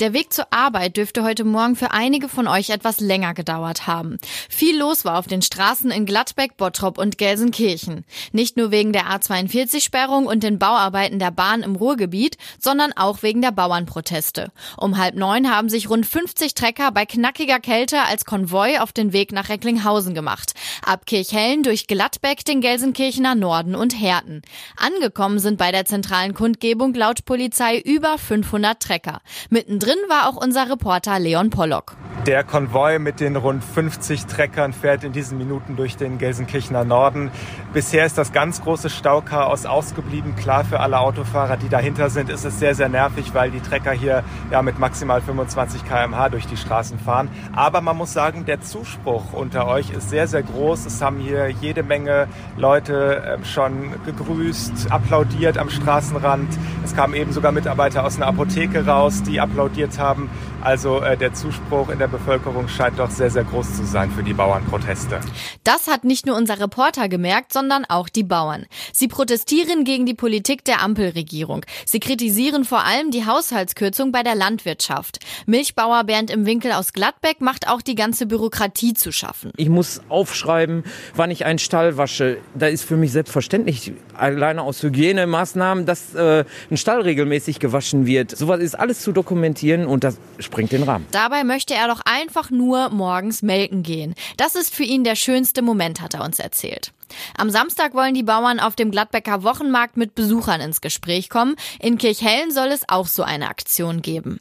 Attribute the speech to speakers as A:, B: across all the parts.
A: Der Weg zur Arbeit dürfte heute Morgen für einige von euch etwas länger gedauert haben. Viel los war auf den Straßen in Gladbeck, Bottrop und Gelsenkirchen. Nicht nur wegen der A42-Sperrung und den Bauarbeiten der Bahn im Ruhrgebiet, sondern auch wegen der Bauernproteste. Um halb neun haben sich rund 50 Trecker bei knackiger Kälte als Konvoi auf den Weg nach Recklinghausen gemacht. Ab Kirchhellen durch Gladbeck, den Gelsenkirchener Norden und Herten. Angekommen sind bei der zentralen Kundgebung laut Polizei über 500 Trecker. Mittendrin war auch unser Reporter Leon Pollock.
B: Der Konvoi mit den rund 50 Treckern fährt in diesen Minuten durch den Gelsenkirchener Norden. Bisher ist das ganz große Stauchaos ausgeblieben. Klar für alle Autofahrer, die dahinter sind, ist es sehr, sehr nervig, weil die Trecker hier ja mit maximal 25 km/h durch die Straßen fahren. Aber man muss sagen, der Zuspruch unter euch ist sehr, sehr groß. Es haben hier jede Menge Leute ähm, schon gegrüßt, applaudiert am Straßenrand. Es kamen eben sogar Mitarbeiter aus einer Apotheke raus, die applaudiert haben. Also äh, der Zuspruch in der Bevölkerung scheint doch sehr, sehr groß zu sein für die Bauernproteste.
A: Das hat nicht nur unser Reporter gemerkt, sondern auch die Bauern. Sie protestieren gegen die Politik der Ampelregierung. Sie kritisieren vor allem die Haushaltskürzung bei der Landwirtschaft. Milchbauer Bernd im Winkel aus Gladbeck macht auch die ganze Bürokratie zu schaffen.
C: Ich muss aufschreiben, wann ich einen Stall wasche. Da ist für mich selbstverständlich, alleine aus Hygienemaßnahmen, dass äh, ein Stall regelmäßig gewaschen wird. Sowas ist alles zu dokumentieren und das springt den Rahmen.
A: Dabei möchte er doch einfach nur morgens melken gehen. Das ist für ihn der schönste Moment, hat er uns erzählt. Am Samstag wollen die Bauern auf dem Gladbecker Wochenmarkt mit Besuchern ins Gespräch kommen. In Kirchhellen soll es auch so eine Aktion geben.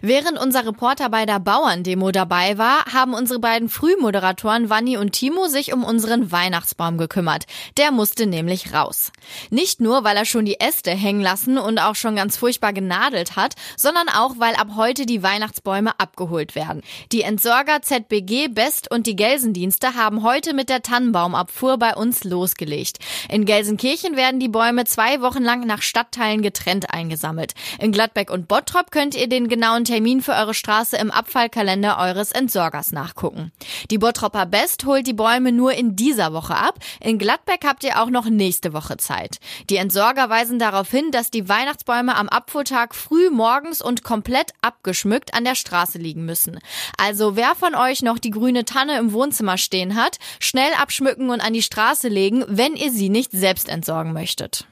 A: Während unser Reporter bei der Bauerndemo dabei war, haben unsere beiden Frühmoderatoren Vanni und Timo sich um unseren Weihnachtsbaum gekümmert. Der musste nämlich raus. Nicht nur, weil er schon die Äste hängen lassen und auch schon ganz furchtbar genadelt hat, sondern auch, weil ab heute die Weihnachtsbäume abgeholt werden. Die Entsorger ZBG Best und die Gelsendienste haben heute mit der Tannenbaumabfuhr bei uns losgelegt. In Gelsenkirchen werden die Bäume zwei Wochen lang nach Stadtteilen getrennt eingesammelt. In Gladbeck und Bottrop könnt ihr den genauen Termin für eure Straße im Abfallkalender eures Entsorgers nachgucken. Die Bottropper Best holt die Bäume nur in dieser Woche ab. In Gladbeck habt ihr auch noch nächste Woche Zeit. Die Entsorger weisen darauf hin, dass die Weihnachtsbäume am Abfuhrtag früh morgens und komplett abgeschmückt an der Straße liegen müssen. Also wer von euch noch die grüne Tanne im Wohnzimmer stehen hat, schnell abschmücken und an die Straße legen, wenn ihr sie nicht selbst entsorgen möchtet.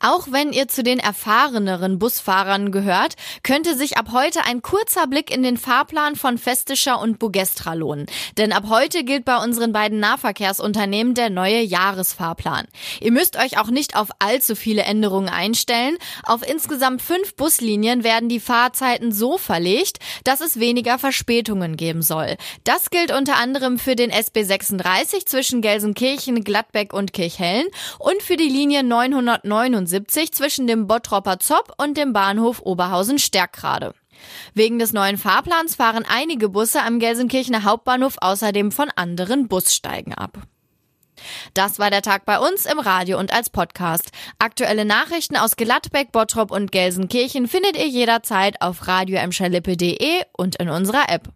A: Auch wenn ihr zu den erfahreneren Busfahrern gehört, könnte sich ab heute ein kurzer Blick in den Fahrplan von Festischer und Bugestra lohnen. Denn ab heute gilt bei unseren beiden Nahverkehrsunternehmen der neue Jahresfahrplan. Ihr müsst euch auch nicht auf allzu viele Änderungen einstellen. Auf insgesamt fünf Buslinien werden die Fahrzeiten so verlegt, dass es weniger Verspätungen geben soll. Das gilt unter anderem für den SB 36 zwischen Gelsenkirchen, Gladbeck und Kirchhellen und für die Linie 909 79 zwischen dem Bottropper Zopp und dem Bahnhof Oberhausen-Stärkrade. Wegen des neuen Fahrplans fahren einige Busse am Gelsenkirchener Hauptbahnhof außerdem von anderen Bussteigen ab. Das war der Tag bei uns im Radio und als Podcast. Aktuelle Nachrichten aus Gladbeck, Bottrop und Gelsenkirchen findet ihr jederzeit auf radio und in unserer App.